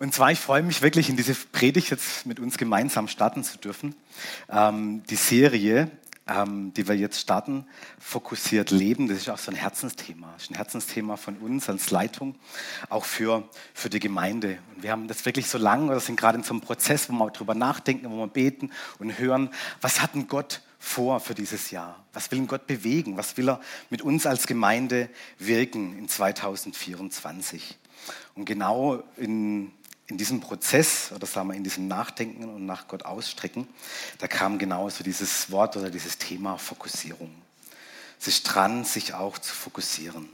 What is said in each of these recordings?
Und zwar, ich freue mich wirklich, in diese Predigt jetzt mit uns gemeinsam starten zu dürfen. Ähm, die Serie, ähm, die wir jetzt starten, fokussiert Leben, das ist auch so ein Herzensthema. Das ist ein Herzensthema von uns als Leitung, auch für, für die Gemeinde. Und wir haben das wirklich so lange, oder sind gerade in so einem Prozess, wo wir darüber nachdenken, wo wir beten und hören, was hat denn Gott vor für dieses Jahr? Was will denn Gott bewegen? Was will er mit uns als Gemeinde wirken in 2024? Und genau in in diesem Prozess, oder sagen wir in diesem Nachdenken und nach Gott ausstrecken, da kam genauso dieses Wort oder dieses Thema Fokussierung. Ist dran, sich auch zu fokussieren.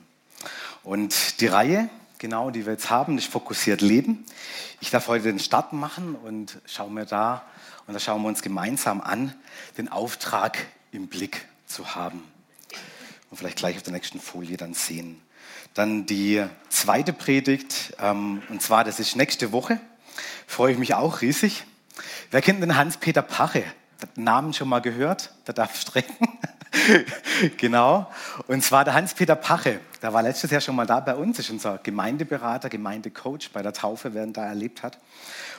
Und die Reihe, genau, die wir jetzt haben, ist Fokussiert Leben. Ich darf heute den Start machen und schauen wir da, und da schauen wir uns gemeinsam an, den Auftrag im Blick zu haben. Und vielleicht gleich auf der nächsten Folie dann sehen. Dann die zweite Predigt, ähm, und zwar, das ist nächste Woche. Freue ich mich auch riesig. Wer kennt den Hans-Peter Pache? Den Namen schon mal gehört? Der darf strecken. genau. Und zwar der Hans-Peter Pache. Der war letztes Jahr schon mal da bei uns, ist unser Gemeindeberater, Gemeindecoach bei der Taufe, wer ihn da erlebt hat.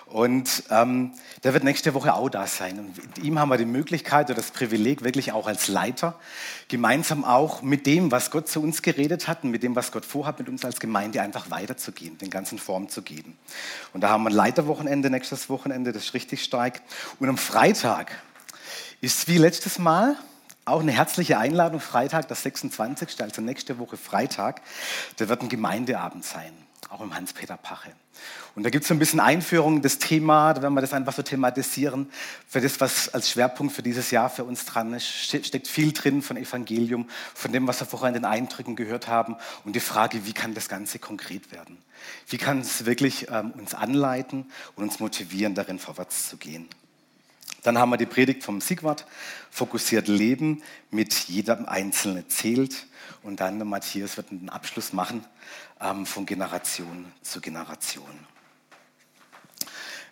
Und ähm, der wird nächste Woche auch da sein. Und mit ihm haben wir die Möglichkeit oder das Privileg, wirklich auch als Leiter, gemeinsam auch mit dem, was Gott zu uns geredet hat und mit dem, was Gott vorhat, mit uns als Gemeinde einfach weiterzugehen, den ganzen Form zu geben. Und da haben wir ein Leiterwochenende, nächstes Wochenende, das ist richtig stark. Und am Freitag ist wie letztes Mal auch eine herzliche Einladung, Freitag, das 26., also nächste Woche Freitag, da wird ein Gemeindeabend sein auch im Hans-Peter Pache. Und da gibt es so ein bisschen Einführung in das Thema, da werden wir das einfach so thematisieren. Für das, was als Schwerpunkt für dieses Jahr für uns dran ist, steckt viel drin von Evangelium, von dem, was wir vorher in den Eindrücken gehört haben und die Frage, wie kann das Ganze konkret werden? Wie kann es wirklich ähm, uns anleiten und uns motivieren, darin vorwärts zu gehen? Dann haben wir die Predigt vom Sigwart, fokussiert Leben, mit jedem Einzelnen zählt. Und dann der Matthias wird einen Abschluss machen ähm, von Generation zu Generation.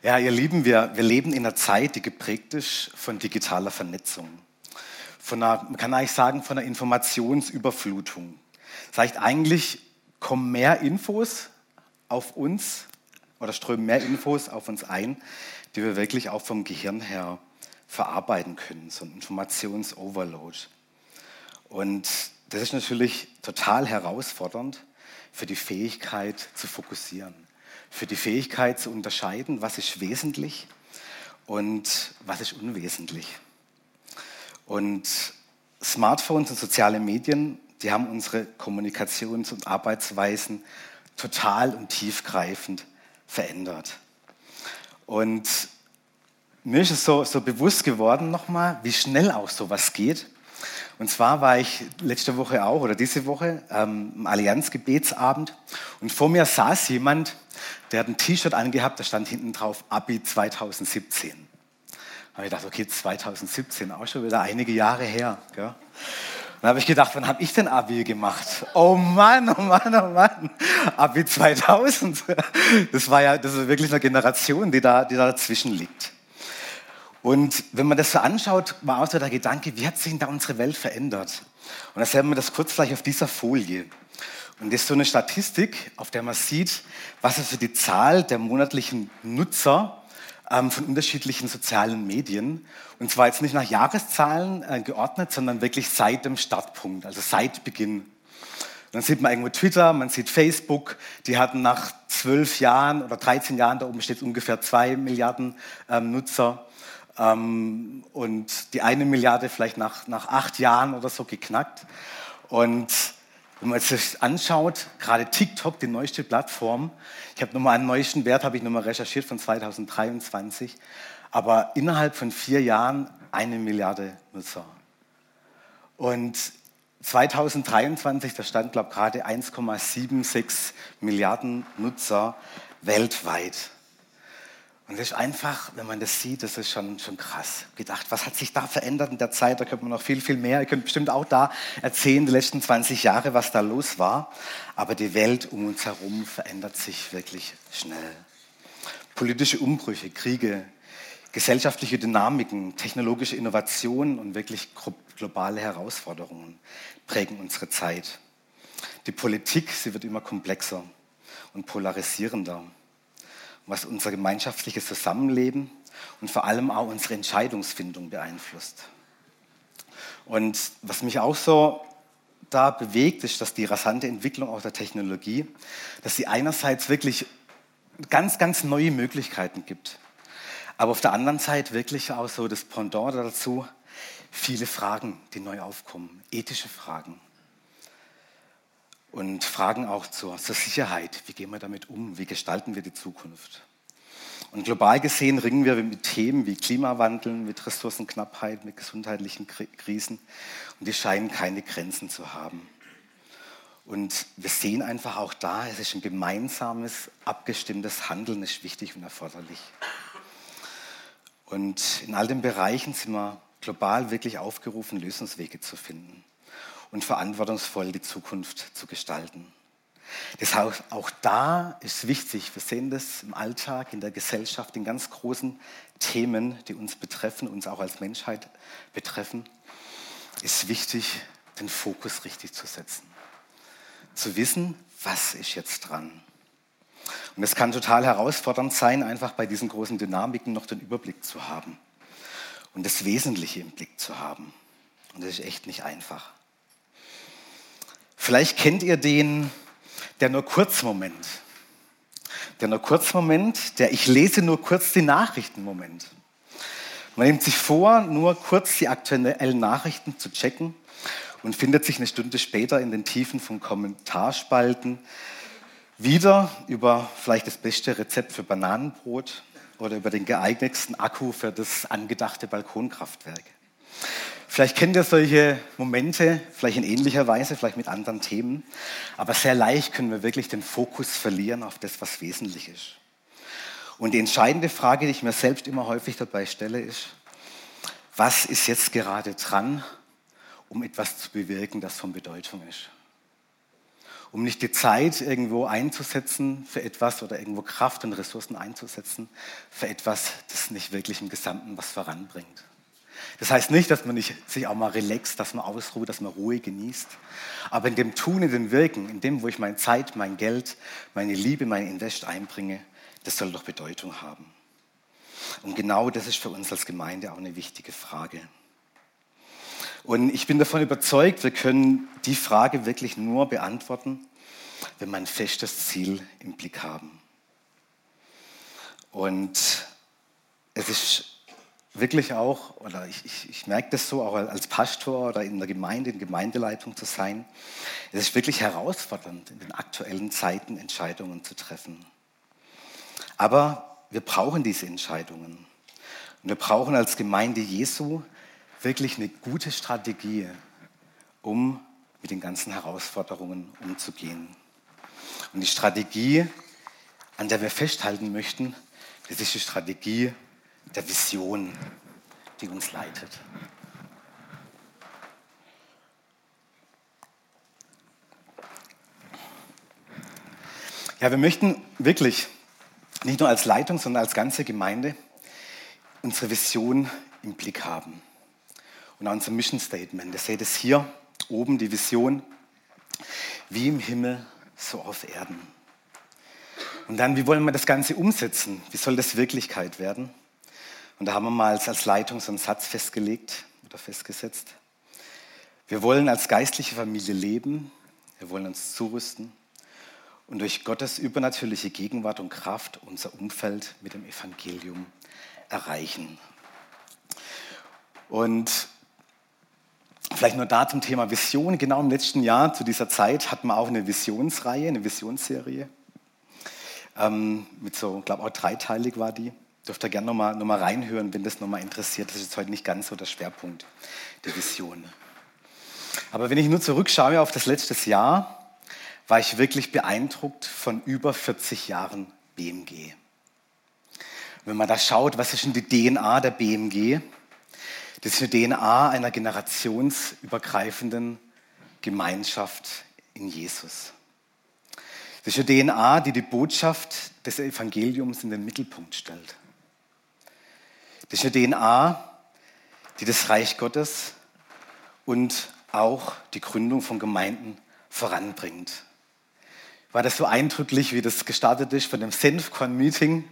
Ja, ihr Lieben, wir, wir leben in einer Zeit, die geprägt ist von digitaler Vernetzung. Von einer, man kann eigentlich sagen, von einer Informationsüberflutung. Das heißt, eigentlich kommen mehr Infos auf uns oder strömen mehr Infos auf uns ein, die wir wirklich auch vom Gehirn her verarbeiten können, so ein Informationsoverload. Und das ist natürlich total herausfordernd für die Fähigkeit zu fokussieren, für die Fähigkeit zu unterscheiden, was ist wesentlich und was ist unwesentlich. Und Smartphones und soziale Medien, die haben unsere Kommunikations- und Arbeitsweisen total und tiefgreifend verändert. Und mir ist es so, so bewusst geworden nochmal, wie schnell auch sowas geht. Und zwar war ich letzte Woche auch oder diese Woche ähm, im Allianzgebetsabend und vor mir saß jemand, der hat ein T-Shirt angehabt, da stand hinten drauf Abi 2017. Da habe ich gedacht, okay, 2017, auch schon wieder einige Jahre her. Gell? Dann habe ich gedacht, wann habe ich denn Abi gemacht? Oh Mann, oh Mann, oh Mann. Abi 2000. Das war ja, das ist wirklich eine Generation, die da, die da dazwischen liegt. Und wenn man das so anschaut, war auch so der Gedanke, wie hat sich denn da unsere Welt verändert? Und da sehen wir das kurz gleich auf dieser Folie. Und das ist so eine Statistik, auf der man sieht, was also die Zahl der monatlichen Nutzer ähm, von unterschiedlichen sozialen Medien, und zwar jetzt nicht nach Jahreszahlen äh, geordnet, sondern wirklich seit dem Startpunkt, also seit Beginn. dann sieht man irgendwo Twitter, man sieht Facebook, die hatten nach zwölf Jahren oder 13 Jahren, da oben steht ungefähr zwei Milliarden ähm, Nutzer. Ähm, und die eine Milliarde vielleicht nach, nach acht Jahren oder so geknackt. Und wenn man sich anschaut, gerade TikTok, die neueste Plattform, ich habe nochmal einen neuesten Wert, habe ich nochmal recherchiert von 2023, aber innerhalb von vier Jahren eine Milliarde Nutzer. Und 2023, da stand, glaube ich, gerade 1,76 Milliarden Nutzer weltweit. Und das ist einfach, wenn man das sieht, das ist schon, schon krass. Gedacht, was hat sich da verändert in der Zeit? Da könnte man noch viel, viel mehr. Ihr könnt bestimmt auch da erzählen, die letzten 20 Jahre, was da los war. Aber die Welt um uns herum verändert sich wirklich schnell. Politische Umbrüche, Kriege, gesellschaftliche Dynamiken, technologische Innovationen und wirklich globale Herausforderungen prägen unsere Zeit. Die Politik, sie wird immer komplexer und polarisierender. Was unser gemeinschaftliches Zusammenleben und vor allem auch unsere Entscheidungsfindung beeinflusst. Und was mich auch so da bewegt, ist, dass die rasante Entwicklung auch der Technologie, dass sie einerseits wirklich ganz, ganz neue Möglichkeiten gibt, aber auf der anderen Seite wirklich auch so das Pendant dazu, viele Fragen, die neu aufkommen, ethische Fragen. Und Fragen auch zur, zur Sicherheit. Wie gehen wir damit um? Wie gestalten wir die Zukunft? Und global gesehen ringen wir mit Themen wie Klimawandel, mit Ressourcenknappheit, mit gesundheitlichen Krisen. Und die scheinen keine Grenzen zu haben. Und wir sehen einfach auch da, es ist ein gemeinsames, abgestimmtes Handeln ist wichtig und erforderlich. Und in all den Bereichen sind wir global wirklich aufgerufen, Lösungswege zu finden und verantwortungsvoll die Zukunft zu gestalten. Deshalb auch da ist wichtig, wir sehen das im Alltag, in der Gesellschaft, in ganz großen Themen, die uns betreffen, uns auch als Menschheit betreffen, ist wichtig, den Fokus richtig zu setzen. Zu wissen, was ist jetzt dran. Und es kann total herausfordernd sein, einfach bei diesen großen Dynamiken noch den Überblick zu haben und das Wesentliche im Blick zu haben. Und das ist echt nicht einfach. Vielleicht kennt ihr den der nur Kurzmoment. Der nur Kurzmoment, der ich lese nur kurz die Nachrichten-Moment. Man nimmt sich vor, nur kurz die aktuellen Nachrichten zu checken und findet sich eine Stunde später in den Tiefen von Kommentarspalten wieder über vielleicht das beste Rezept für Bananenbrot oder über den geeignetsten Akku für das angedachte Balkonkraftwerk. Vielleicht kennt ihr solche Momente, vielleicht in ähnlicher Weise, vielleicht mit anderen Themen, aber sehr leicht können wir wirklich den Fokus verlieren auf das, was wesentlich ist. Und die entscheidende Frage, die ich mir selbst immer häufig dabei stelle, ist, was ist jetzt gerade dran, um etwas zu bewirken, das von Bedeutung ist? Um nicht die Zeit irgendwo einzusetzen für etwas oder irgendwo Kraft und Ressourcen einzusetzen für etwas, das nicht wirklich im Gesamten was voranbringt. Das heißt nicht, dass man nicht sich auch mal relaxt, dass man ausruht, dass man Ruhe genießt. Aber in dem Tun, in dem Wirken, in dem, wo ich meine Zeit, mein Geld, meine Liebe, mein Invest einbringe, das soll doch Bedeutung haben. Und genau das ist für uns als Gemeinde auch eine wichtige Frage. Und ich bin davon überzeugt, wir können die Frage wirklich nur beantworten, wenn wir ein festes Ziel im Blick haben. Und es ist wirklich auch, oder ich, ich, ich, merke das so, auch als Pastor oder in der Gemeinde, in Gemeindeleitung zu sein, es ist wirklich herausfordernd, in den aktuellen Zeiten Entscheidungen zu treffen. Aber wir brauchen diese Entscheidungen. Und wir brauchen als Gemeinde Jesu wirklich eine gute Strategie, um mit den ganzen Herausforderungen umzugehen. Und die Strategie, an der wir festhalten möchten, das ist die Strategie der Vision, die uns leitet. Ja, wir möchten wirklich nicht nur als Leitung, sondern als ganze Gemeinde unsere Vision im Blick haben. Und auch unser Mission Statement. Ihr seht es hier oben, die Vision, wie im Himmel, so auf Erden. Und dann, wie wollen wir das Ganze umsetzen? Wie soll das Wirklichkeit werden? Und da haben wir mal als Leitung so einen Satz festgelegt oder festgesetzt. Wir wollen als geistliche Familie leben, wir wollen uns zurüsten und durch Gottes übernatürliche Gegenwart und Kraft unser Umfeld mit dem Evangelium erreichen. Und vielleicht nur da zum Thema Vision. Genau im letzten Jahr zu dieser Zeit hatten wir auch eine Visionsreihe, eine Visionsserie. Ähm, mit so, ich glaube auch dreiteilig war die. Dürft ihr gerne nochmal noch mal reinhören, wenn das nochmal interessiert. Das ist jetzt heute nicht ganz so der Schwerpunkt der Vision. Aber wenn ich nur zurückschaue auf das letzte Jahr, war ich wirklich beeindruckt von über 40 Jahren BMG. Wenn man da schaut, was ist denn die DNA der BMG? Das ist die DNA einer generationsübergreifenden Gemeinschaft in Jesus. Das ist die DNA, die die Botschaft des Evangeliums in den Mittelpunkt stellt. Das ist eine DNA, die das Reich Gottes und auch die Gründung von Gemeinden voranbringt. War das so eindrücklich, wie das gestartet ist von dem Senfkorn-Meeting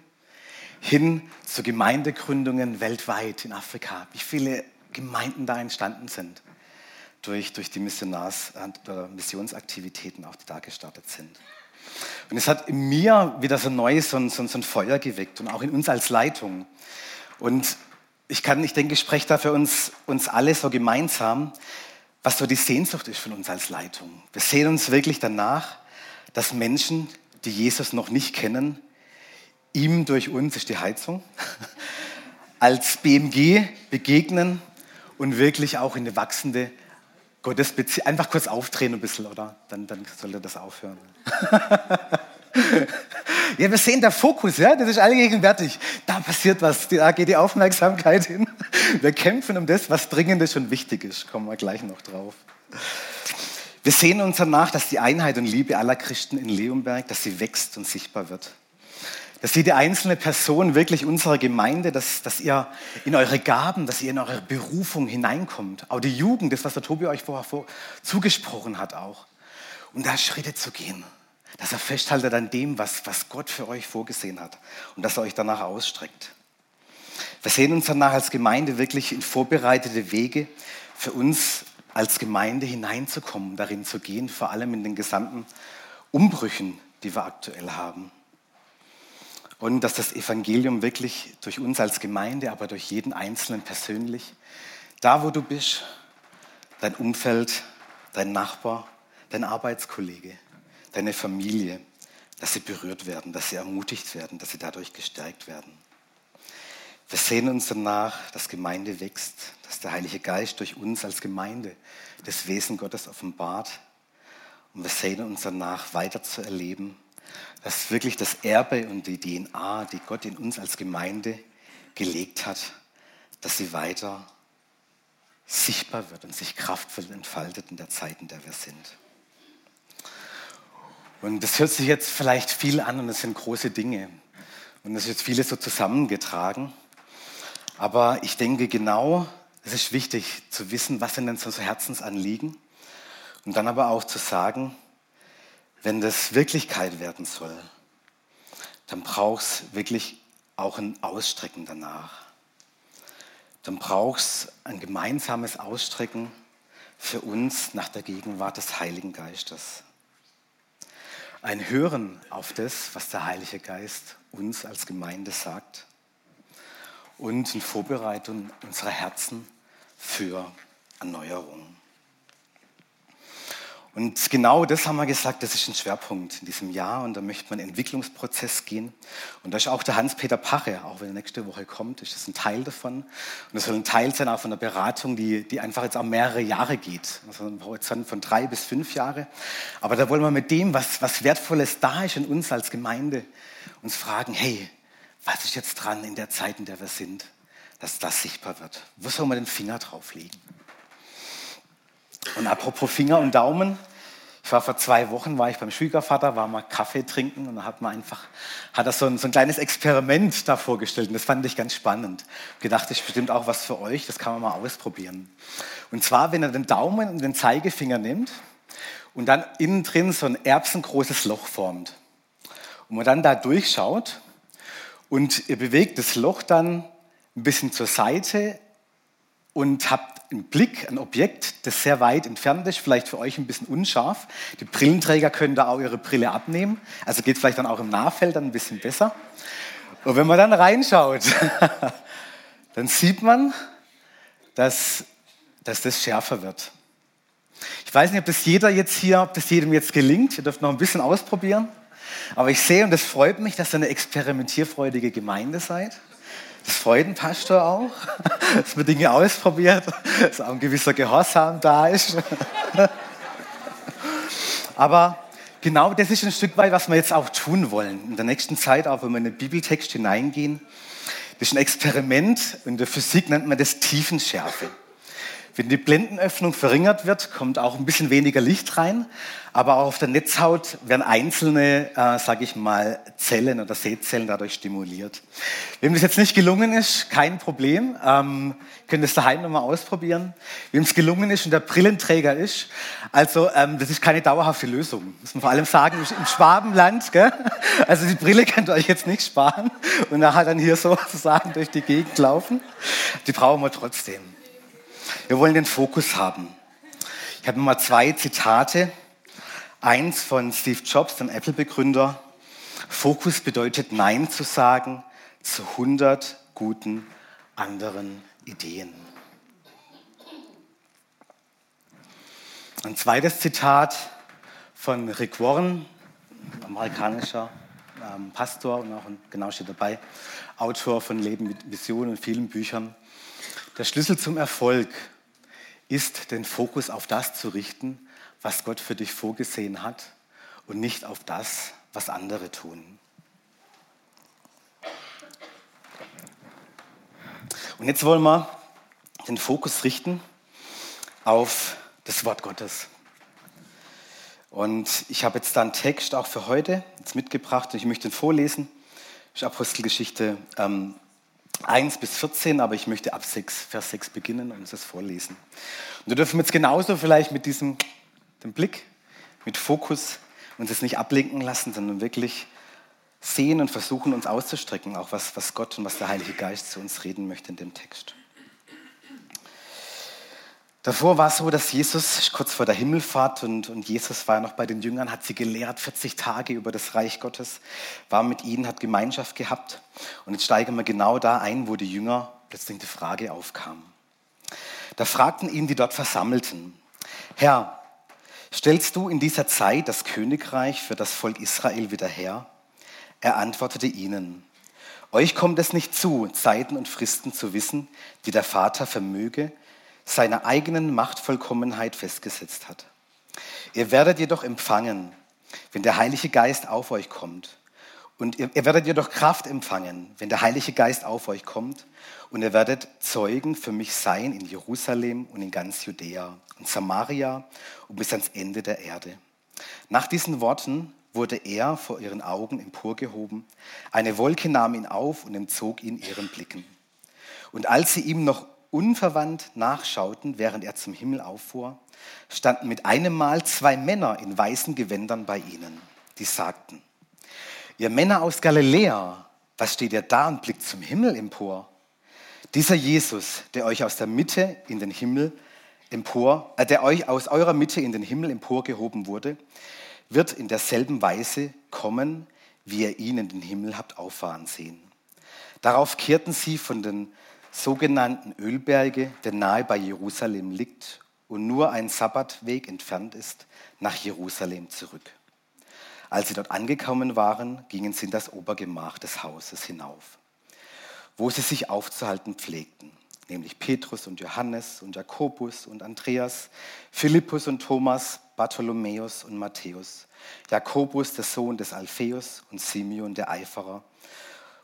hin zu Gemeindegründungen weltweit in Afrika. Wie viele Gemeinden da entstanden sind durch, durch die Missionars- oder Missionsaktivitäten, auch die da gestartet sind. Und es hat in mir wieder so neu so ein, so, so ein Feuer geweckt und auch in uns als Leitung. Und ich kann, ich denke, ich spreche da für uns, uns alle so gemeinsam, was so die Sehnsucht ist von uns als Leitung. Wir sehen uns wirklich danach, dass Menschen, die Jesus noch nicht kennen, ihm durch uns, ist die Heizung, als BMG begegnen und wirklich auch in eine wachsende Gottesbeziehung, einfach kurz aufdrehen ein bisschen, oder? Dann, dann sollte das aufhören. ja, wir sehen der Fokus, ja, das ist allgegenwärtig. Da passiert was, da geht die Aufmerksamkeit hin. Wir kämpfen um das, was dringend ist und wichtig ist. Kommen wir gleich noch drauf. Wir sehen uns danach, dass die Einheit und Liebe aller Christen in Leonberg, dass sie wächst und sichtbar wird. Dass jede einzelne Person wirklich unserer Gemeinde, dass, dass ihr in eure Gaben, dass ihr in eure Berufung hineinkommt. Auch die Jugend, das, was der Tobi euch vorher vor, zugesprochen hat auch. Und da Schritte zu gehen. Dass er festhaltet an dem, was, was Gott für euch vorgesehen hat. Und dass er euch danach ausstreckt. Wir sehen uns danach als Gemeinde wirklich in vorbereitete Wege für uns als Gemeinde hineinzukommen, darin zu gehen, vor allem in den gesamten Umbrüchen, die wir aktuell haben. Und dass das Evangelium wirklich durch uns als Gemeinde, aber durch jeden Einzelnen persönlich, da wo du bist, dein Umfeld, dein Nachbar, dein Arbeitskollege, deine Familie, dass sie berührt werden, dass sie ermutigt werden, dass sie dadurch gestärkt werden. Wir sehen uns danach, dass Gemeinde wächst, dass der Heilige Geist durch uns als Gemeinde das Wesen Gottes offenbart. Und wir sehen uns danach weiter zu erleben, dass wirklich das Erbe und die DNA, die Gott in uns als Gemeinde gelegt hat, dass sie weiter sichtbar wird und sich kraftvoll entfaltet in der Zeit, in der wir sind. Und das hört sich jetzt vielleicht viel an und es sind große Dinge. Und es ist jetzt vieles so zusammengetragen. Aber ich denke genau, es ist wichtig zu wissen, was sind denn so Herzensanliegen. Und dann aber auch zu sagen, wenn das Wirklichkeit werden soll, dann braucht es wirklich auch ein Ausstrecken danach. Dann braucht es ein gemeinsames Ausstrecken für uns nach der Gegenwart des Heiligen Geistes. Ein Hören auf das, was der Heilige Geist uns als Gemeinde sagt und eine Vorbereitung unserer Herzen für Erneuerung. Und genau das haben wir gesagt, das ist ein Schwerpunkt in diesem Jahr und da möchte man Entwicklungsprozess gehen. Und da ist auch der Hans-Peter Pache, auch wenn er nächste Woche kommt, ist das ein Teil davon. Und das soll ein Teil sein auch von einer Beratung, die, die einfach jetzt auch mehrere Jahre geht. Also ein Horizont von drei bis fünf Jahre. Aber da wollen wir mit dem, was, was Wertvolles da ist in uns als Gemeinde, uns fragen, hey, was ist jetzt dran in der Zeit, in der wir sind, dass das sichtbar wird? Wo soll man den Finger drauf legen? Und apropos Finger und Daumen, ich war vor zwei Wochen, war ich beim Schwiegervater, war mal Kaffee trinken und da hat man einfach, hat er so ein, so ein kleines Experiment da vorgestellt und das fand ich ganz spannend. Gedacht, das ist bestimmt auch was für euch, das kann man mal ausprobieren. Und zwar, wenn er den Daumen und den Zeigefinger nimmt und dann innen drin so ein erbsengroßes Loch formt und man dann da durchschaut und ihr bewegt das Loch dann ein bisschen zur Seite und habt einen Blick, ein Objekt, das sehr weit entfernt ist, vielleicht für euch ein bisschen unscharf. Die Brillenträger können da auch ihre Brille abnehmen, also geht vielleicht dann auch im Nahfeld dann ein bisschen besser. Und wenn man dann reinschaut, dann sieht man, dass, dass das schärfer wird. Ich weiß nicht, ob das jeder jetzt hier, ob das jedem jetzt gelingt. Ihr dürft noch ein bisschen ausprobieren. Aber ich sehe, und das freut mich, dass ihr eine experimentierfreudige Gemeinde seid. Das freut den Pastor auch, dass man Dinge ausprobiert, dass auch ein gewisser Gehorsam da ist. Aber genau das ist ein Stück weit, was wir jetzt auch tun wollen. In der nächsten Zeit, auch wenn wir in den Bibeltext hineingehen, das ist ein Experiment. In der Physik nennt man das Tiefenschärfe. Wenn die Blendenöffnung verringert wird, kommt auch ein bisschen weniger Licht rein. Aber auch auf der Netzhaut werden einzelne, äh, sage ich mal, Zellen oder Sehzellen dadurch stimuliert. Wem das jetzt nicht gelungen ist, kein Problem. Ähm, könnt es daheim nochmal ausprobieren. Wem es gelungen ist und der Brillenträger ist, also ähm, das ist keine dauerhafte Lösung. Muss man vor allem sagen, im Schwabenland. Gell? Also die Brille könnt ihr euch jetzt nicht sparen und nachher dann hier sozusagen durch die Gegend laufen. Die brauchen wir trotzdem. Wir wollen den Fokus haben. Ich habe mal zwei Zitate. Eins von Steve Jobs, dem Apple-Begründer. Fokus bedeutet Nein zu sagen zu 100 guten anderen Ideen. Ein zweites Zitat von Rick Warren, amerikanischer ähm, Pastor und auch, genau steht dabei, Autor von Leben mit Visionen und vielen Büchern. Der Schlüssel zum Erfolg ist, den Fokus auf das zu richten, was Gott für dich vorgesehen hat und nicht auf das, was andere tun. Und jetzt wollen wir den Fokus richten auf das Wort Gottes. Und ich habe jetzt da einen Text auch für heute jetzt mitgebracht und ich möchte ihn vorlesen. Das ist Apostelgeschichte ähm, 1 bis 14, aber ich möchte ab 6, Vers 6 beginnen und uns das vorlesen. Und wir dürfen jetzt genauso vielleicht mit diesem dem Blick, mit Fokus uns jetzt nicht ablenken lassen, sondern wirklich sehen und versuchen, uns auszustrecken, auch was, was Gott und was der Heilige Geist zu uns reden möchte in dem Text. Davor war es so, dass Jesus kurz vor der Himmelfahrt und, und Jesus war noch bei den Jüngern, hat sie gelehrt, 40 Tage über das Reich Gottes, war mit ihnen, hat Gemeinschaft gehabt. Und jetzt steigen wir genau da ein, wo die Jünger plötzlich die Frage aufkam. Da fragten ihn die dort Versammelten, Herr, stellst du in dieser Zeit das Königreich für das Volk Israel wieder her? Er antwortete ihnen, euch kommt es nicht zu, Zeiten und Fristen zu wissen, die der Vater vermöge, seiner eigenen Machtvollkommenheit festgesetzt hat. Ihr werdet jedoch empfangen, wenn der Heilige Geist auf euch kommt. Und ihr, ihr, werdet jedoch Kraft empfangen, wenn der Heilige Geist auf euch kommt. Und ihr werdet Zeugen für mich sein in Jerusalem und in ganz Judäa und Samaria und bis ans Ende der Erde. Nach diesen Worten wurde er vor ihren Augen emporgehoben. Eine Wolke nahm ihn auf und entzog ihn ihren Blicken. Und als sie ihm noch unverwandt nachschauten, während er zum Himmel auffuhr, standen mit einem Mal zwei Männer in weißen Gewändern bei ihnen, die sagten, ihr Männer aus Galiläa, was steht ihr da und blickt zum Himmel empor? Dieser Jesus, der euch aus der Mitte in den Himmel empor, äh, der euch aus eurer Mitte in den Himmel emporgehoben wurde, wird in derselben Weise kommen, wie ihr ihn in den Himmel habt auffahren sehen. Darauf kehrten sie von den sogenannten Ölberge, der nahe bei Jerusalem liegt und nur ein Sabbatweg entfernt ist, nach Jerusalem zurück. Als sie dort angekommen waren, gingen sie in das Obergemach des Hauses hinauf, wo sie sich aufzuhalten pflegten, nämlich Petrus und Johannes und Jakobus und Andreas, Philippus und Thomas, Bartholomäus und Matthäus, Jakobus, der Sohn des Alpheus und Simeon, der Eiferer,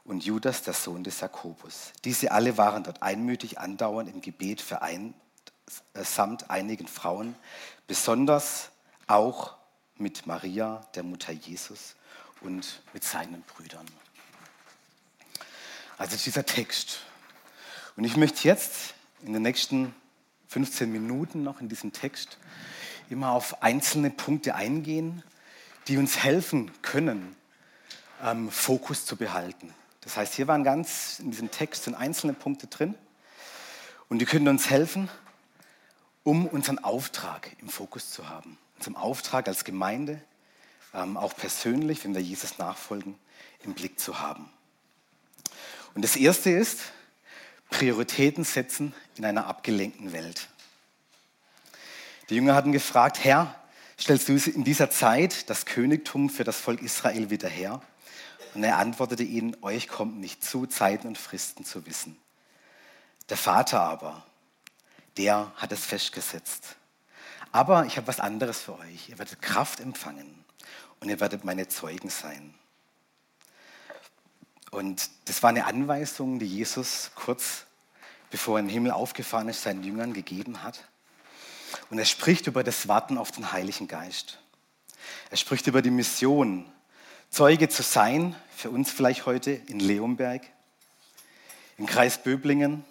und Judas, der Sohn des Jakobus. Diese alle waren dort einmütig andauernd im Gebet vereint, äh, samt einigen Frauen, besonders auch mit Maria, der Mutter Jesus, und mit seinen Brüdern. Also dieser Text. Und ich möchte jetzt in den nächsten 15 Minuten noch in diesem Text immer auf einzelne Punkte eingehen, die uns helfen können, ähm, Fokus zu behalten. Das heißt, hier waren ganz in diesem Text sind einzelne Punkte drin und die können uns helfen, um unseren Auftrag im Fokus zu haben. Unseren Auftrag als Gemeinde, ähm, auch persönlich, wenn wir Jesus nachfolgen, im Blick zu haben. Und das erste ist, Prioritäten setzen in einer abgelenkten Welt. Die Jünger hatten gefragt, Herr, stellst du in dieser Zeit das Königtum für das Volk Israel wieder her? Und er antwortete ihnen, euch kommt nicht zu, Zeiten und Fristen zu wissen. Der Vater aber, der hat es festgesetzt. Aber ich habe was anderes für euch. Ihr werdet Kraft empfangen und ihr werdet meine Zeugen sein. Und das war eine Anweisung, die Jesus kurz bevor er in den Himmel aufgefahren ist, seinen Jüngern gegeben hat. Und er spricht über das Warten auf den Heiligen Geist. Er spricht über die Mission, Zeuge zu sein, für uns vielleicht heute in Leonberg, im Kreis Böblingen,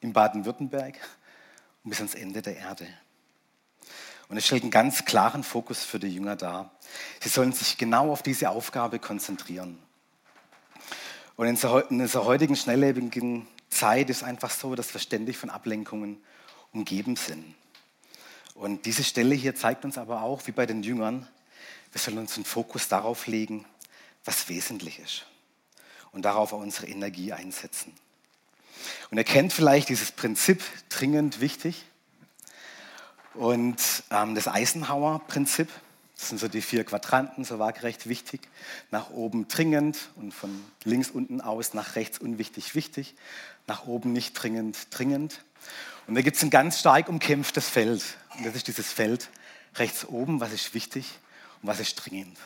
in Baden-Württemberg und bis ans Ende der Erde. Und es stellt einen ganz klaren Fokus für die Jünger dar. Sie sollen sich genau auf diese Aufgabe konzentrieren. Und in dieser heutigen schnelllebigen Zeit ist einfach so, dass wir ständig von Ablenkungen umgeben sind. Und diese Stelle hier zeigt uns aber auch, wie bei den Jüngern, wir sollen uns den Fokus darauf legen, was wesentlich ist. Und darauf auch unsere Energie einsetzen. Und ihr kennt vielleicht dieses Prinzip dringend wichtig. Und ähm, das Eisenhower-Prinzip, das sind so die vier Quadranten, so waagerecht wichtig. Nach oben dringend und von links unten aus nach rechts unwichtig wichtig. Nach oben nicht dringend dringend. Und da gibt es ein ganz stark umkämpftes Feld. Und das ist dieses Feld rechts oben, was ist wichtig und was ist dringend.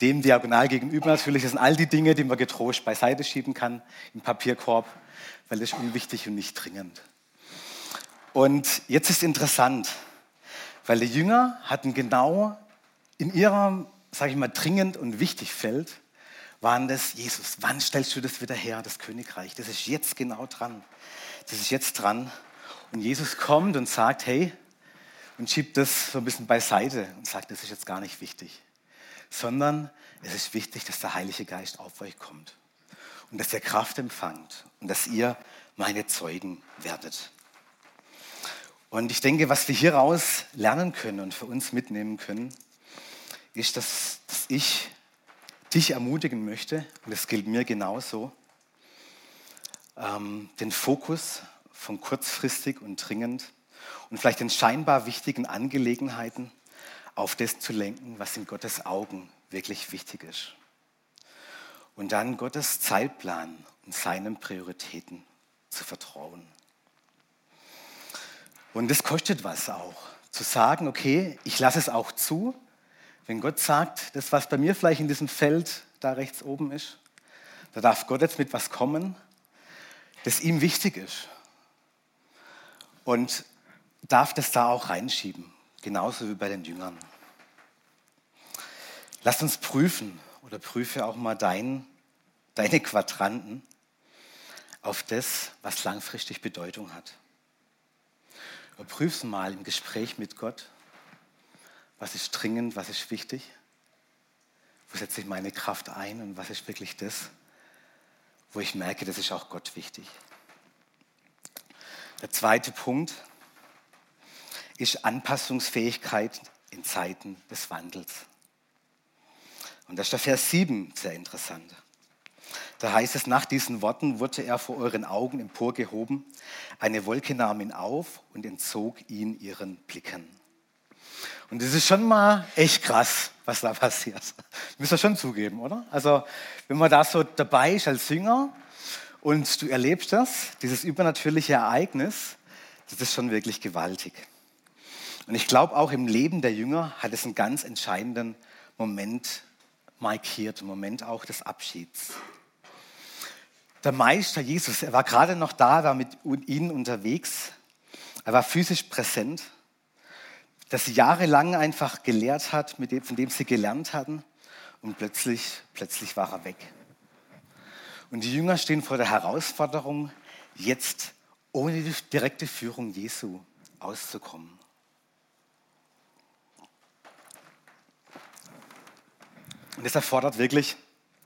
Dem diagonal gegenüber natürlich, das sind all die Dinge, die man getrost beiseite schieben kann im Papierkorb, weil das ist unwichtig und nicht dringend. Und jetzt ist interessant, weil die Jünger hatten genau in ihrem, sage ich mal, dringend und wichtig Feld, waren das, Jesus, wann stellst du das wieder her, das Königreich? Das ist jetzt genau dran. Das ist jetzt dran. Und Jesus kommt und sagt, hey, und schiebt das so ein bisschen beiseite und sagt, das ist jetzt gar nicht wichtig. Sondern es ist wichtig, dass der Heilige Geist auf euch kommt und dass ihr Kraft empfangt und dass ihr meine Zeugen werdet. Und ich denke, was wir hieraus lernen können und für uns mitnehmen können, ist, dass, dass ich dich ermutigen möchte, und das gilt mir genauso, ähm, den Fokus von kurzfristig und dringend und vielleicht den scheinbar wichtigen Angelegenheiten auf das zu lenken, was in Gottes Augen wirklich wichtig ist. Und dann Gottes Zeitplan und seinen Prioritäten zu vertrauen. Und das kostet was auch. Zu sagen, okay, ich lasse es auch zu, wenn Gott sagt, das, was bei mir vielleicht in diesem Feld da rechts oben ist, da darf Gott jetzt mit was kommen, das ihm wichtig ist. Und darf das da auch reinschieben, genauso wie bei den Jüngern. Lass uns prüfen oder prüfe auch mal dein, deine Quadranten auf das, was langfristig Bedeutung hat. Überprüf mal im Gespräch mit Gott, was ist dringend, was ist wichtig, wo setze ich meine Kraft ein und was ist wirklich das, wo ich merke, das ist auch Gott wichtig. Der zweite Punkt ist Anpassungsfähigkeit in Zeiten des Wandels. Und das ist der Vers 7 sehr interessant. Da heißt es, nach diesen Worten wurde er vor euren Augen emporgehoben. Eine Wolke nahm ihn auf und entzog ihn ihren Blicken. Und das ist schon mal echt krass, was da passiert. Müsst ihr schon zugeben, oder? Also, wenn man da so dabei ist als Jünger und du erlebst das, dieses übernatürliche Ereignis, das ist schon wirklich gewaltig. Und ich glaube, auch im Leben der Jünger hat es einen ganz entscheidenden Moment markiert, einen Moment auch des Abschieds der Meister Jesus, er war gerade noch da, war mit ihnen unterwegs, er war physisch präsent, dass sie jahrelang einfach gelehrt hat, von dem sie gelernt hatten und plötzlich, plötzlich war er weg. Und die Jünger stehen vor der Herausforderung, jetzt ohne die direkte Führung Jesu auszukommen. Und das erfordert wirklich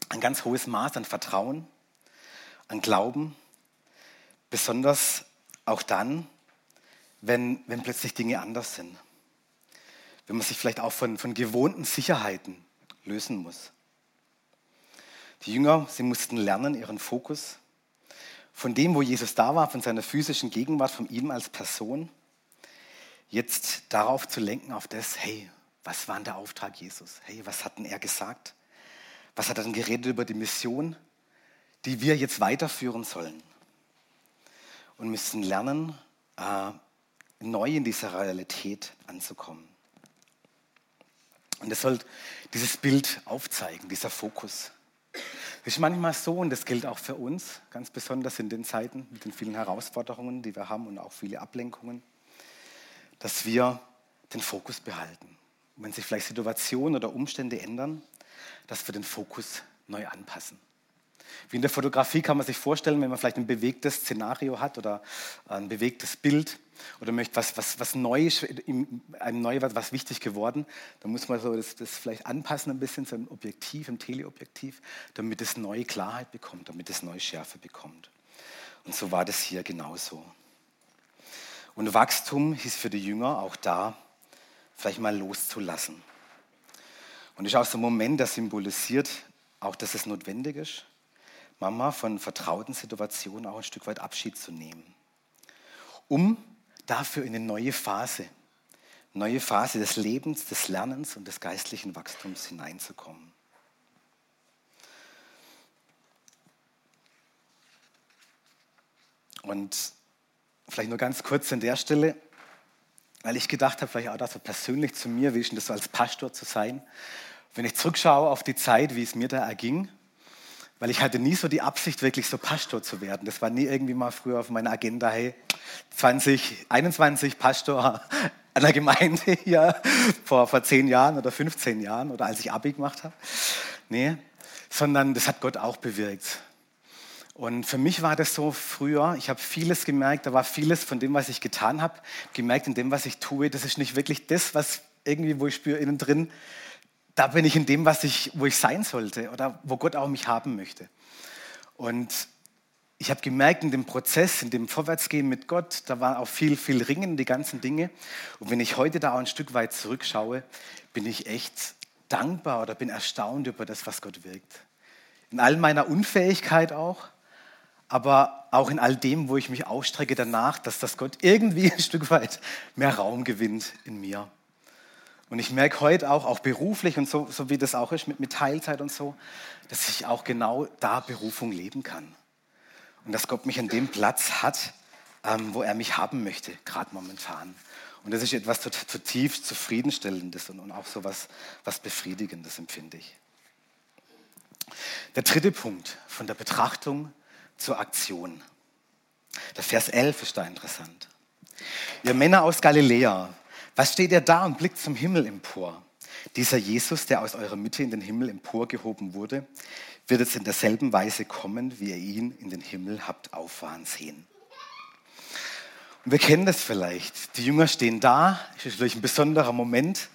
ein ganz hohes Maß an Vertrauen an Glauben, besonders auch dann, wenn, wenn plötzlich Dinge anders sind. Wenn man sich vielleicht auch von, von gewohnten Sicherheiten lösen muss. Die Jünger, sie mussten lernen, ihren Fokus von dem, wo Jesus da war, von seiner physischen Gegenwart, von ihm als Person, jetzt darauf zu lenken, auf das, hey, was war denn der Auftrag Jesus? Hey, was hat denn er gesagt? Was hat er denn geredet über die Mission? die wir jetzt weiterführen sollen. Und müssen lernen, äh, neu in dieser Realität anzukommen. Und es soll dieses Bild aufzeigen, dieser Fokus. Es ist manchmal so, und das gilt auch für uns, ganz besonders in den Zeiten mit den vielen Herausforderungen, die wir haben und auch viele Ablenkungen, dass wir den Fokus behalten. Und wenn sich vielleicht Situationen oder Umstände ändern, dass wir den Fokus neu anpassen. Wie in der Fotografie kann man sich vorstellen, wenn man vielleicht ein bewegtes Szenario hat oder ein bewegtes Bild oder möchte was, was, was neu einem neu was, was wichtig geworden, dann muss man so das, das vielleicht anpassen ein bisschen zu einem Objektiv, einem Teleobjektiv, damit es neue Klarheit bekommt, damit es neue Schärfe bekommt. Und so war das hier genauso. Und Wachstum hieß für die Jünger auch da, vielleicht mal loszulassen. Und ist auch so ein Moment, der symbolisiert auch, dass es notwendig ist, Mama von vertrauten Situationen auch ein Stück weit Abschied zu nehmen, um dafür in eine neue Phase, neue Phase des Lebens, des Lernens und des geistlichen Wachstums hineinzukommen. Und vielleicht nur ganz kurz an der Stelle, weil ich gedacht habe, vielleicht auch das so persönlich zu mir, wie ist denn das so als Pastor zu sein? Wenn ich zurückschaue auf die Zeit, wie es mir da erging, weil ich hatte nie so die Absicht, wirklich so Pastor zu werden. Das war nie irgendwie mal früher auf meiner Agenda, hey, 2021 Pastor an der Gemeinde hier vor, vor zehn Jahren oder 15 Jahren oder als ich Abi gemacht habe. Nee, sondern das hat Gott auch bewirkt. Und für mich war das so früher, ich habe vieles gemerkt, da war vieles von dem, was ich getan habe, gemerkt in dem, was ich tue, das ist nicht wirklich das, was irgendwie, wo ich spüre innen drin, da bin ich in dem, was ich, wo ich sein sollte oder wo Gott auch mich haben möchte. Und ich habe gemerkt, in dem Prozess, in dem Vorwärtsgehen mit Gott, da war auch viel, viel Ringen, die ganzen Dinge. Und wenn ich heute da auch ein Stück weit zurückschaue, bin ich echt dankbar oder bin erstaunt über das, was Gott wirkt. In all meiner Unfähigkeit auch, aber auch in all dem, wo ich mich ausstrecke danach, dass das Gott irgendwie ein Stück weit mehr Raum gewinnt in mir. Und ich merke heute auch, auch beruflich und so, so wie das auch ist mit, mit Teilzeit und so, dass ich auch genau da Berufung leben kann. Und dass Gott mich an dem Platz hat, ähm, wo er mich haben möchte, gerade momentan. Und das ist etwas zutiefst zufriedenstellendes und, und auch so was, was Befriedigendes, empfinde ich. Der dritte Punkt von der Betrachtung zur Aktion. Der Vers 11 ist da interessant. Ihr Männer aus Galiläa, was steht ihr da und blickt zum Himmel empor? Dieser Jesus, der aus eurer Mitte in den Himmel emporgehoben wurde, wird jetzt in derselben Weise kommen, wie ihr ihn in den Himmel habt auffahren sehen. Und wir kennen das vielleicht. Die Jünger stehen da, es ist natürlich ein besonderer Moment,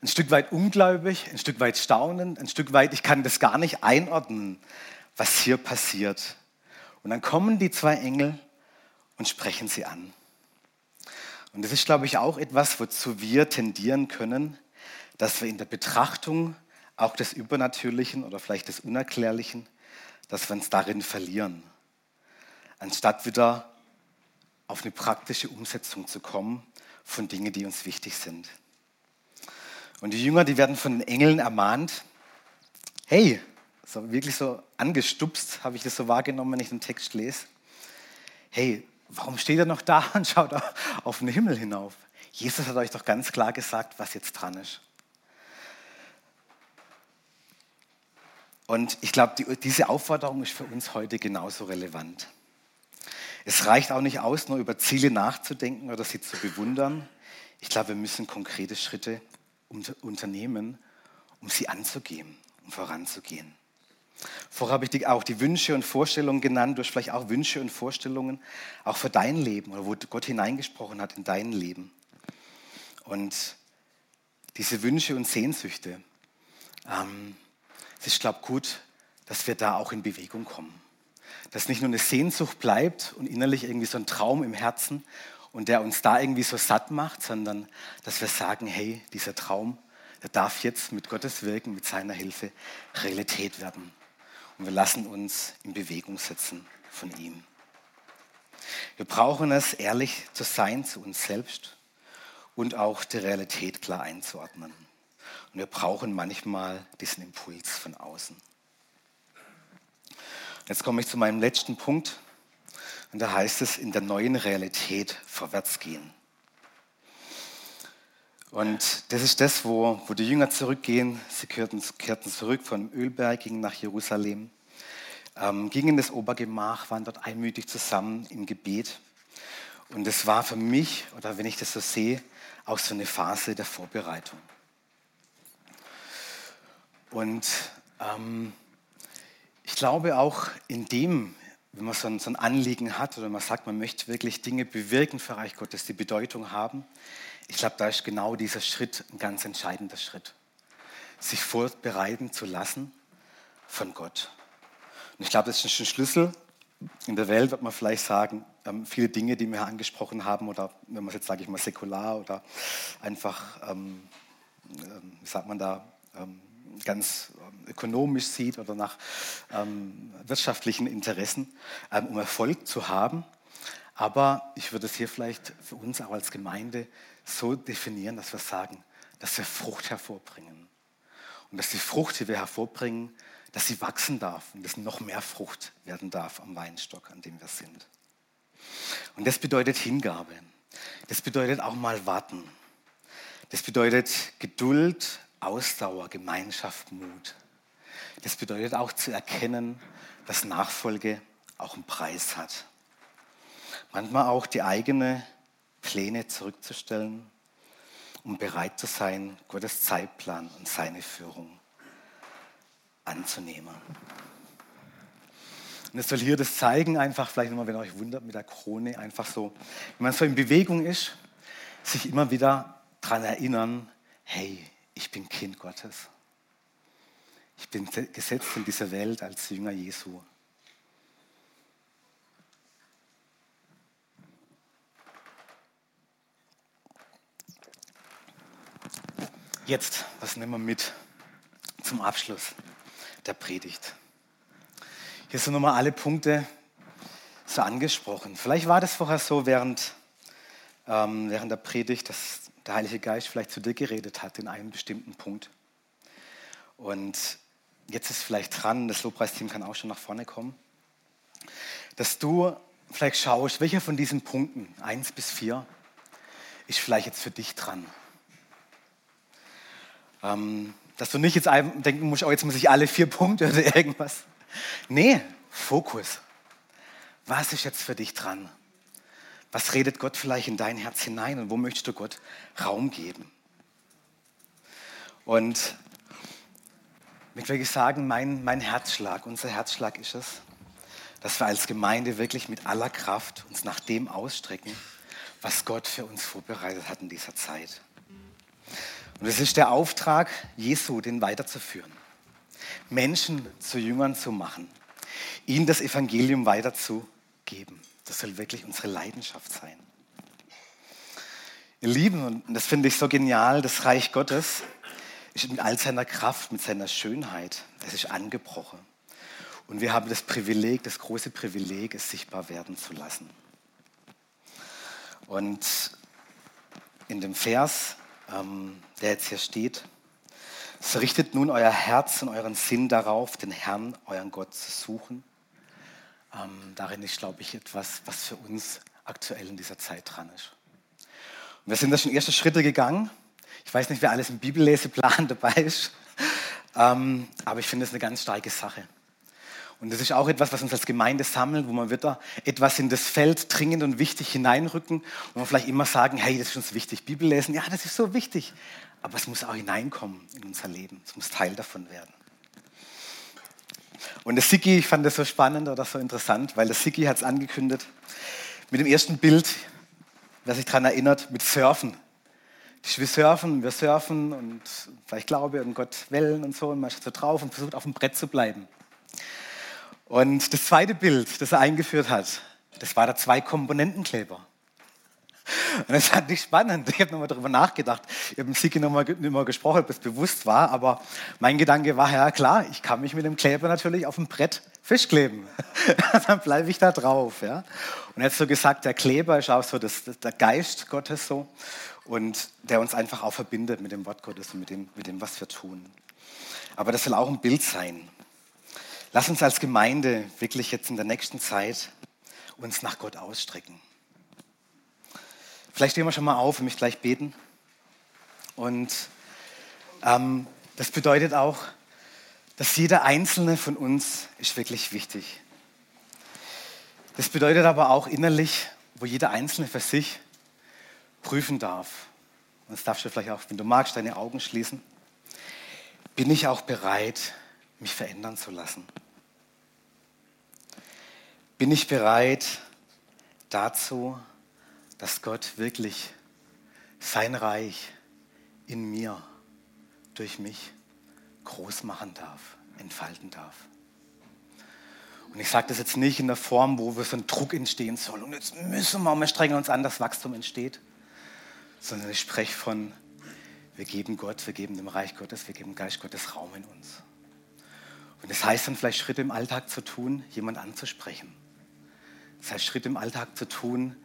ein Stück weit ungläubig, ein Stück weit staunend, ein Stück weit, ich kann das gar nicht einordnen, was hier passiert. Und dann kommen die zwei Engel und sprechen sie an. Und das ist, glaube ich, auch etwas, wozu wir tendieren können, dass wir in der Betrachtung auch des Übernatürlichen oder vielleicht des Unerklärlichen, dass wir uns darin verlieren, anstatt wieder auf eine praktische Umsetzung zu kommen von Dingen, die uns wichtig sind. Und die Jünger, die werden von den Engeln ermahnt, hey, so wirklich so angestupst, habe ich das so wahrgenommen, wenn ich den Text lese. Hey, warum steht er noch da und schaut auf den Himmel hinauf? Jesus hat euch doch ganz klar gesagt, was jetzt dran ist. Und ich glaube, die, diese Aufforderung ist für uns heute genauso relevant. Es reicht auch nicht aus, nur über Ziele nachzudenken oder sie zu bewundern. Ich glaube, wir müssen konkrete Schritte unternehmen, um sie anzugehen, um voranzugehen. Vorher habe ich die, auch die Wünsche und Vorstellungen genannt. Du hast vielleicht auch Wünsche und Vorstellungen, auch für dein Leben oder wo Gott hineingesprochen hat in dein Leben. Und diese Wünsche und Sehnsüchte, ähm, es ist, glaube ich, gut, dass wir da auch in Bewegung kommen. Dass nicht nur eine Sehnsucht bleibt und innerlich irgendwie so ein Traum im Herzen und der uns da irgendwie so satt macht, sondern dass wir sagen, hey, dieser Traum, der darf jetzt mit Gottes Wirken, mit seiner Hilfe Realität werden und wir lassen uns in Bewegung setzen von ihm. Wir brauchen es, ehrlich zu sein zu uns selbst und auch die Realität klar einzuordnen. Und wir brauchen manchmal diesen Impuls von außen. Jetzt komme ich zu meinem letzten Punkt. Und da heißt es, in der neuen Realität vorwärts gehen. Und das ist das, wo, wo die Jünger zurückgehen. Sie kehrten, kehrten zurück vom Ölberg, gingen nach Jerusalem. ähm, gingen in das Obergemach, waren dort einmütig zusammen im Gebet. Und es war für mich, oder wenn ich das so sehe, auch so eine Phase der Vorbereitung. Und ähm, ich glaube auch in dem, wenn man so ein, so ein, Anliegen hat oder man sagt, man möchte wirklich Dinge bewirken für Reich Gottes, die Bedeutung haben, ich glaube, da ist genau dieser Schritt ein ganz entscheidender Schritt. Sich vorbereiten zu lassen von Gott. Und ich glaube, das ist ein Schlüssel. In der Welt wird man vielleicht sagen, ähm, viele Dinge, die wir angesprochen haben, oder wenn man es jetzt, sage ich mal, säkular oder einfach, ähm, ähm, wie sagt man da, ähm, ganz ähm, ökonomisch sieht oder nach ähm, wirtschaftlichen Interessen, um Erfolg zu haben. Aber ich würde es hier vielleicht für uns auch als Gemeinde so definieren, dass wir sagen, dass wir Frucht hervorbringen. Und dass die Frucht, die wir hervorbringen, dass sie wachsen darf und dass noch mehr Frucht werden darf am Weinstock, an dem wir sind. Und das bedeutet Hingabe. Das bedeutet auch mal warten. Das bedeutet Geduld, Ausdauer, Gemeinschaft, Mut. Das bedeutet auch zu erkennen, dass Nachfolge auch einen Preis hat. Manchmal auch die eigenen Pläne zurückzustellen, um bereit zu sein, Gottes Zeitplan und seine Führung anzunehmen. Und es soll hier das zeigen, einfach vielleicht nochmal, wenn ihr euch wundert, mit der Krone, einfach so, wenn man so in Bewegung ist, sich immer wieder daran erinnern, hey, ich bin Kind Gottes. Ich bin gesetzt in dieser Welt als Jünger Jesu. Jetzt, was nehmen wir mit zum Abschluss? der Predigt. Hier sind nochmal alle Punkte so angesprochen. Vielleicht war das vorher so während, ähm, während der Predigt, dass der Heilige Geist vielleicht zu dir geredet hat in einem bestimmten Punkt. Und jetzt ist vielleicht dran, das Lobpreisteam kann auch schon nach vorne kommen, dass du vielleicht schaust, welcher von diesen Punkten, eins bis vier, ist vielleicht jetzt für dich dran. Ähm, dass du nicht jetzt denken musst, oh, jetzt muss ich alle vier Punkte oder irgendwas. Nee, Fokus. Was ist jetzt für dich dran? Was redet Gott vielleicht in dein Herz hinein und wo möchtest du Gott Raum geben? Und ich will sagen, mein, mein Herzschlag, unser Herzschlag ist es, dass wir als Gemeinde wirklich mit aller Kraft uns nach dem ausstrecken, was Gott für uns vorbereitet hat in dieser Zeit. Und es ist der Auftrag Jesu, den weiterzuführen. Menschen zu Jüngern zu machen. Ihnen das Evangelium weiterzugeben. Das soll wirklich unsere Leidenschaft sein. Ihr Lieben, und das finde ich so genial, das Reich Gottes ist mit all seiner Kraft, mit seiner Schönheit, es ist angebrochen. Und wir haben das Privileg, das große Privileg, es sichtbar werden zu lassen. Und in dem Vers ähm, der jetzt hier steht. So richtet nun euer Herz und euren Sinn darauf, den Herrn, euren Gott zu suchen. Ähm, darin ist, glaube ich, etwas, was für uns aktuell in dieser Zeit dran ist. Und wir sind da schon erste Schritte gegangen. Ich weiß nicht, wer alles im Bibelleseplan dabei ist, ähm, aber ich finde es eine ganz starke Sache. Und das ist auch etwas, was uns als Gemeinde sammelt, wo man wieder etwas in das Feld dringend und wichtig hineinrücken und man vielleicht immer sagen, hey, das ist uns wichtig. Bibel lesen, ja, das ist so wichtig. Aber es muss auch hineinkommen in unser Leben. Es muss Teil davon werden. Und der Siki, ich fand das so spannend oder so interessant, weil der Siki hat es angekündigt mit dem ersten Bild, wer sich daran erinnert, mit Surfen. Wir surfen, wir surfen und vielleicht Glaube und Gott Wellen und so und man ist so drauf und versucht auf dem Brett zu bleiben. Und das zweite Bild, das er eingeführt hat, das war der Zwei-Komponentenkleber. Und das fand ich spannend. Ich habe nochmal darüber nachgedacht. Ich habe mit Siki nochmal mehr gesprochen, ob das bewusst war, aber mein Gedanke war, ja klar, ich kann mich mit dem Kleber natürlich auf dem Brett festkleben. Dann bleibe ich da drauf. Ja? Und er hat so gesagt, der Kleber ist auch so das, der Geist Gottes so und der uns einfach auch verbindet mit dem Wort Gottes und mit dem, mit dem, was wir tun. Aber das soll auch ein Bild sein. Lass uns als Gemeinde wirklich jetzt in der nächsten Zeit uns nach Gott ausstrecken. Vielleicht stehen wir schon mal auf und mich gleich beten. Und ähm, das bedeutet auch, dass jeder einzelne von uns ist wirklich wichtig. Das bedeutet aber auch innerlich, wo jeder einzelne für sich prüfen darf. Und das darfst du vielleicht auch, wenn du magst, deine Augen schließen. Bin ich auch bereit, mich verändern zu lassen? Bin ich bereit dazu, dass Gott wirklich sein Reich in mir, durch mich groß machen darf, entfalten darf? Und ich sage das jetzt nicht in der Form, wo wir so ein Druck entstehen soll und jetzt müssen wir, wir strengen uns an, dass Wachstum entsteht, sondern ich spreche von, wir geben Gott, wir geben dem Reich Gottes, wir geben Geist Gottes Raum in uns. Und das heißt dann vielleicht Schritte im Alltag zu tun, jemand anzusprechen. Das heißt Schritte im Alltag zu tun,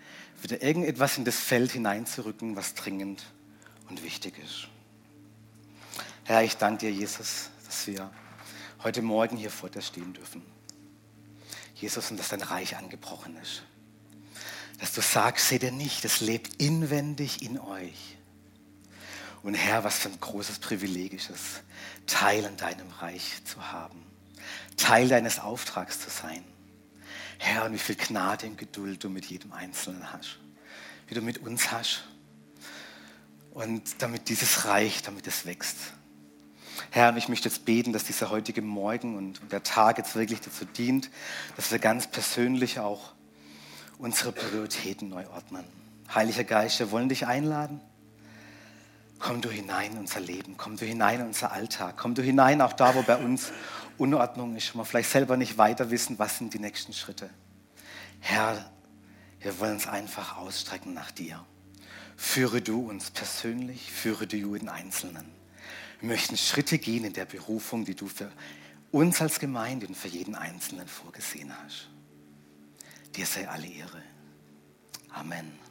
wieder irgendetwas in das Feld hineinzurücken, was dringend und wichtig ist. Herr, ich danke dir, Jesus, dass wir heute Morgen hier vor dir stehen dürfen. Jesus, und dass dein Reich angebrochen ist. Dass du sagst, seht ihr nicht, es lebt inwendig in euch. Und Herr, was für ein großes Privileg ist es, Teil an deinem Reich zu haben, Teil deines Auftrags zu sein. Herr, und wie viel Gnade und Geduld du mit jedem Einzelnen hast, wie du mit uns hast. Und damit dieses Reich, damit es wächst. Herr, und ich möchte jetzt beten, dass dieser heutige Morgen und, der Tag jetzt wirklich dazu dient, dass wir ganz persönlich auch unsere Prioritäten neu ordnen. Heiliger Geist, wir wollen dich einladen Komm du hinein in unser Leben, komm du hinein in unser Alltag, komm du hinein auch da, wo bei uns Unordnung ist, wir vielleicht selber nicht weiter wissen, was sind die nächsten Schritte. Herr, wir wollen uns einfach ausstrecken nach dir. Führe du uns persönlich, führe du jeden Einzelnen. Wir möchten Schritte gehen in der Berufung, die du für uns als Gemeinde und für jeden Einzelnen vorgesehen hast. Dir sei alle Ehre. Amen.